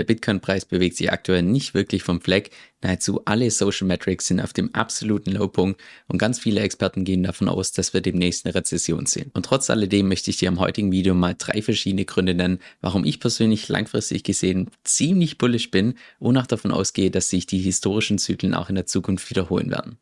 Der Bitcoin-Preis bewegt sich aktuell nicht wirklich vom Fleck. Nahezu alle Social Metrics sind auf dem absoluten Lowpunkt und ganz viele Experten gehen davon aus, dass wir demnächst eine Rezession sehen. Und trotz alledem möchte ich dir im heutigen Video mal drei verschiedene Gründe nennen, warum ich persönlich langfristig gesehen ziemlich bullish bin und auch davon ausgehe, dass sich die historischen Zyklen auch in der Zukunft wiederholen werden.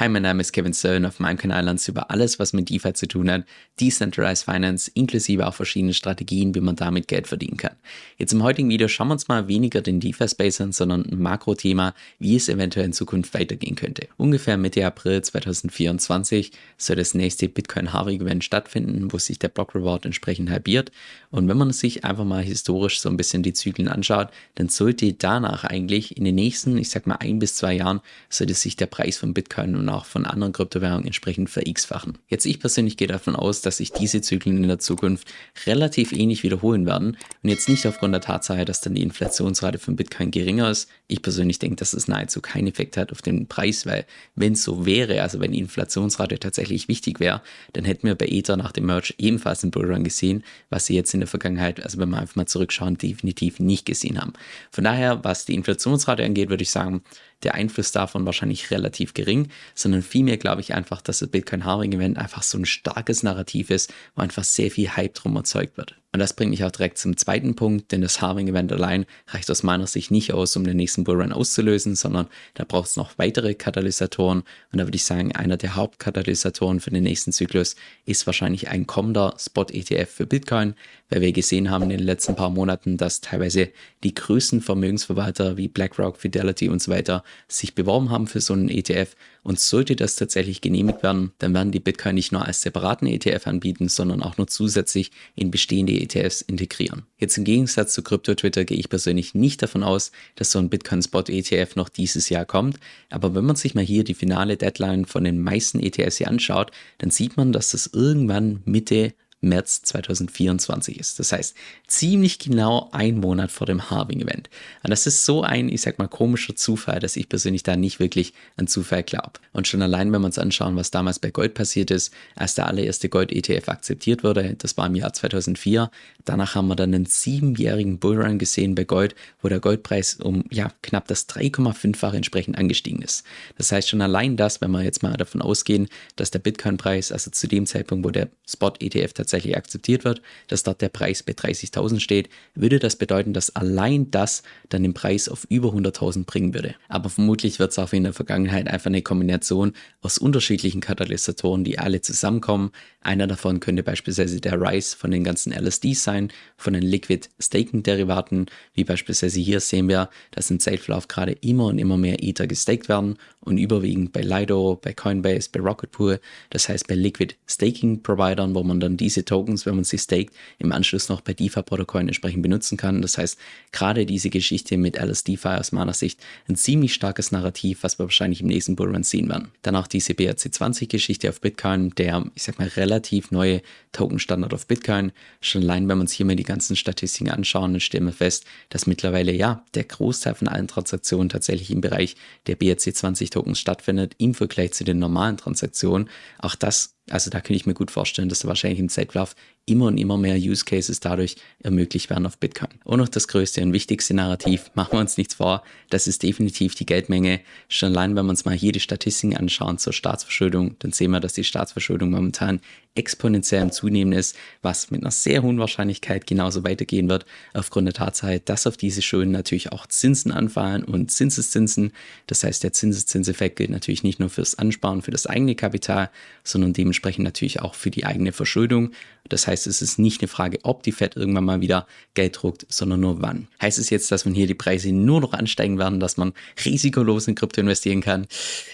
Hi, mein Name ist Kevin Stern. Auf meinem Kanal lernst du über alles, was mit DeFi zu tun hat, Decentralized Finance, inklusive auch verschiedene Strategien, wie man damit Geld verdienen kann. Jetzt im heutigen Video schauen wir uns mal weniger den DeFi-Space an, sondern ein Makrothema, wie es eventuell in Zukunft weitergehen könnte. Ungefähr Mitte April 2024 soll das nächste Bitcoin Halving Event stattfinden, wo sich der Block Reward entsprechend halbiert. Und wenn man sich einfach mal historisch so ein bisschen die Zyklen anschaut, dann sollte danach eigentlich in den nächsten, ich sag mal ein bis zwei Jahren, sollte sich der Preis von Bitcoin und auch von anderen Kryptowährungen entsprechend ver-x-fachen. Jetzt ich persönlich gehe davon aus, dass sich diese Zyklen in der Zukunft relativ ähnlich wiederholen werden und jetzt nicht aufgrund der Tatsache, dass dann die Inflationsrate von Bitcoin geringer ist. Ich persönlich denke, dass es nahezu keinen Effekt hat auf den Preis, weil wenn es so wäre, also wenn die Inflationsrate tatsächlich wichtig wäre, dann hätten wir bei Ether nach dem Merge ebenfalls einen Bullrun gesehen, was sie jetzt in der Vergangenheit, also wenn wir einfach mal zurückschauen, definitiv nicht gesehen haben. Von daher, was die Inflationsrate angeht, würde ich sagen, der Einfluss davon wahrscheinlich relativ gering, sondern vielmehr glaube ich einfach, dass das Bitcoin Halving Event einfach so ein starkes Narrativ ist, wo einfach sehr viel Hype drum erzeugt wird. Und das bringt mich auch direkt zum zweiten Punkt, denn das Halving Event allein reicht aus meiner Sicht nicht aus, um den nächsten Bullrun auszulösen, sondern da braucht es noch weitere Katalysatoren. Und da würde ich sagen, einer der Hauptkatalysatoren für den nächsten Zyklus ist wahrscheinlich ein kommender Spot-ETF für Bitcoin, weil wir gesehen haben in den letzten paar Monaten, dass teilweise die größten Vermögensverwalter wie BlackRock, Fidelity und so weiter sich beworben haben für so einen ETF. Und sollte das tatsächlich genehmigt werden, dann werden die Bitcoin nicht nur als separaten ETF anbieten, sondern auch nur zusätzlich in bestehende ETFs integrieren. Jetzt im Gegensatz zu Krypto-Twitter gehe ich persönlich nicht davon aus, dass so ein Bitcoin-Spot-ETF noch dieses Jahr kommt. Aber wenn man sich mal hier die finale Deadline von den meisten ETFs hier anschaut, dann sieht man, dass das irgendwann Mitte März 2024 ist. Das heißt, ziemlich genau ein Monat vor dem Halving-Event. Und das ist so ein, ich sag mal, komischer Zufall, dass ich persönlich da nicht wirklich an Zufall glaube. Und schon allein, wenn wir uns anschauen, was damals bei Gold passiert ist, als der allererste Gold-ETF akzeptiert wurde, das war im Jahr 2004, danach haben wir dann einen siebenjährigen Bullrun gesehen bei Gold, wo der Goldpreis um ja, knapp das 3,5-fache entsprechend angestiegen ist. Das heißt schon allein das, wenn wir jetzt mal davon ausgehen, dass der Bitcoin-Preis, also zu dem Zeitpunkt, wo der Spot-ETF tatsächlich tatsächlich akzeptiert wird, dass dort der Preis bei 30.000 steht, würde das bedeuten, dass allein das dann den Preis auf über 100.000 bringen würde. Aber vermutlich wird es auch in der Vergangenheit einfach eine Kombination aus unterschiedlichen Katalysatoren, die alle zusammenkommen. Einer davon könnte beispielsweise der Rise von den ganzen LSDs sein, von den Liquid Staking Derivaten, wie beispielsweise hier sehen wir, dass im Zeitverlauf gerade immer und immer mehr Ether gestaked werden und überwiegend bei Lido, bei Coinbase, bei Rocket Pool, das heißt bei Liquid Staking Providern, wo man dann diese diese Tokens, wenn man sie staked, im Anschluss noch bei DeFi-Protokollen entsprechend benutzen kann. Das heißt, gerade diese Geschichte mit LSDFi aus meiner Sicht ein ziemlich starkes Narrativ, was wir wahrscheinlich im nächsten Bullrun sehen werden. Dann auch diese BRC20-Geschichte auf Bitcoin, der, ich sag mal, relativ neue Token-Standard auf Bitcoin. Schon allein, wenn wir uns hier mal die ganzen Statistiken anschauen, dann stellen wir fest, dass mittlerweile ja der Großteil von allen Transaktionen tatsächlich im Bereich der BRC20-Tokens stattfindet, im Vergleich zu den normalen Transaktionen. Auch das also da könnte ich mir gut vorstellen, dass da wahrscheinlich im Zeitlauf immer und immer mehr Use Cases dadurch ermöglicht werden auf Bitcoin. Und noch das größte und wichtigste Narrativ, machen wir uns nichts vor, das ist definitiv die Geldmenge. Schon allein, wenn wir uns mal hier die Statistiken anschauen zur Staatsverschuldung, dann sehen wir, dass die Staatsverschuldung momentan exponentiell im Zunehmen ist, was mit einer sehr hohen Wahrscheinlichkeit genauso weitergehen wird, aufgrund der Tatsache, dass auf diese Schulden natürlich auch Zinsen anfallen und Zinseszinsen. Das heißt, der Zinseszinseffekt gilt natürlich nicht nur fürs Ansparen, für das eigene Kapital, sondern dementsprechend natürlich auch für die eigene Verschuldung. Das heißt, es ist nicht eine Frage, ob die Fed irgendwann mal wieder Geld druckt, sondern nur wann. Heißt es jetzt, dass man hier die Preise nur noch ansteigen werden, dass man risikolos in Krypto investieren kann?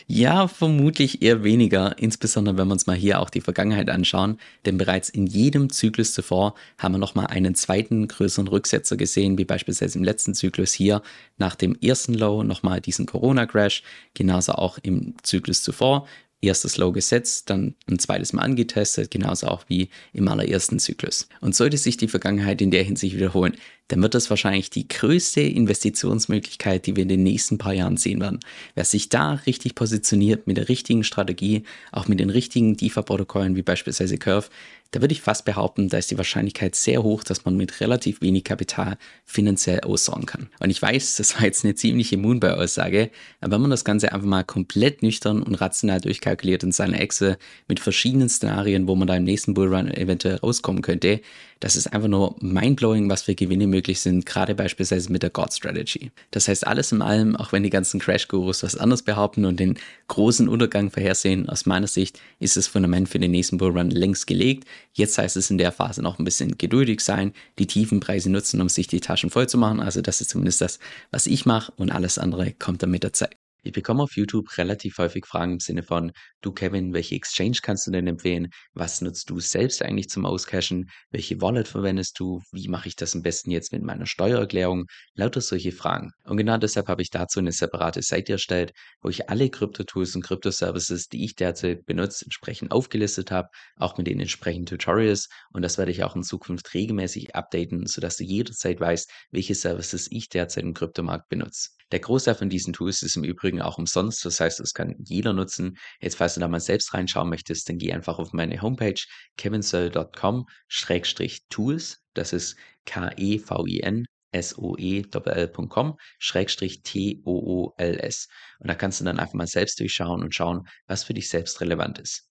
Ja, vermutlich eher weniger, insbesondere wenn wir uns mal hier auch die Vergangenheit anschauen, denn bereits in jedem Zyklus zuvor haben wir nochmal einen zweiten größeren Rücksetzer gesehen, wie beispielsweise im letzten Zyklus hier nach dem ersten Low nochmal diesen Corona-Crash, genauso auch im Zyklus zuvor erstes Low gesetzt, dann ein zweites Mal angetestet, genauso auch wie im allerersten Zyklus. Und sollte sich die Vergangenheit in der Hinsicht wiederholen, dann wird das wahrscheinlich die größte Investitionsmöglichkeit, die wir in den nächsten paar Jahren sehen werden. Wer sich da richtig positioniert mit der richtigen Strategie, auch mit den richtigen DeFi-Protokollen wie beispielsweise Curve, Da würde ich fast behaupten, da ist die Wahrscheinlichkeit sehr hoch, dass man mit relativ wenig Kapital finanziell aussorgen kann. Und ich weiß, das war jetzt eine ziemliche Moonbuy-Aussage, aber wenn man das Ganze einfach mal komplett nüchtern und rational durchkalkuliert in seiner Excel mit verschiedenen Szenarien, wo man da im nächsten Bullrun eventuell rauskommen könnte, das ist einfach nur mindblowing, was für Gewinne möglich sind, gerade beispielsweise mit der God Strategy. Das heißt, alles in allem, auch wenn die ganzen Crash-Gurus was anderes behaupten und den großen Untergang vorhersehen, aus meiner Sicht ist das Fundament für den nächsten Bullrun längst gelegt. Jetzt heißt es in der Phase noch ein bisschen geduldig sein, die tiefen Preise nutzen, um sich die Taschen voll zu machen. Also das ist zumindest das, was ich mache und alles andere kommt dann mit der Zeit. Ich bekomme auf YouTube relativ häufig Fragen im Sinne von, du Kevin, welche Exchange kannst du denn empfehlen? Was nutzt du selbst eigentlich zum Auscashen? Welche Wallet verwendest du? Wie mache ich das am besten jetzt mit meiner Steuererklärung? Lauter solche Fragen. Und genau deshalb habe ich dazu eine separate Seite erstellt, wo ich alle Krypto-Tools und Krypto-Services, die ich derzeit benutze, entsprechend aufgelistet habe, auch mit den entsprechenden Tutorials. Und das werde ich auch in Zukunft regelmäßig updaten, sodass du jederzeit weißt, welche Services ich derzeit im Kryptomarkt benutze. Der Großteil von diesen Tools ist im Übrigen auch umsonst, das heißt, das kann jeder nutzen. Jetzt, falls du da mal selbst reinschauen möchtest, dann geh einfach auf meine Homepage kevinsoe.com-tools. Das ist K-E-V-I-N soe.com Schrägstrich T-O-O-L-S. Und da kannst du dann einfach mal selbst durchschauen und schauen, was für dich selbst relevant ist.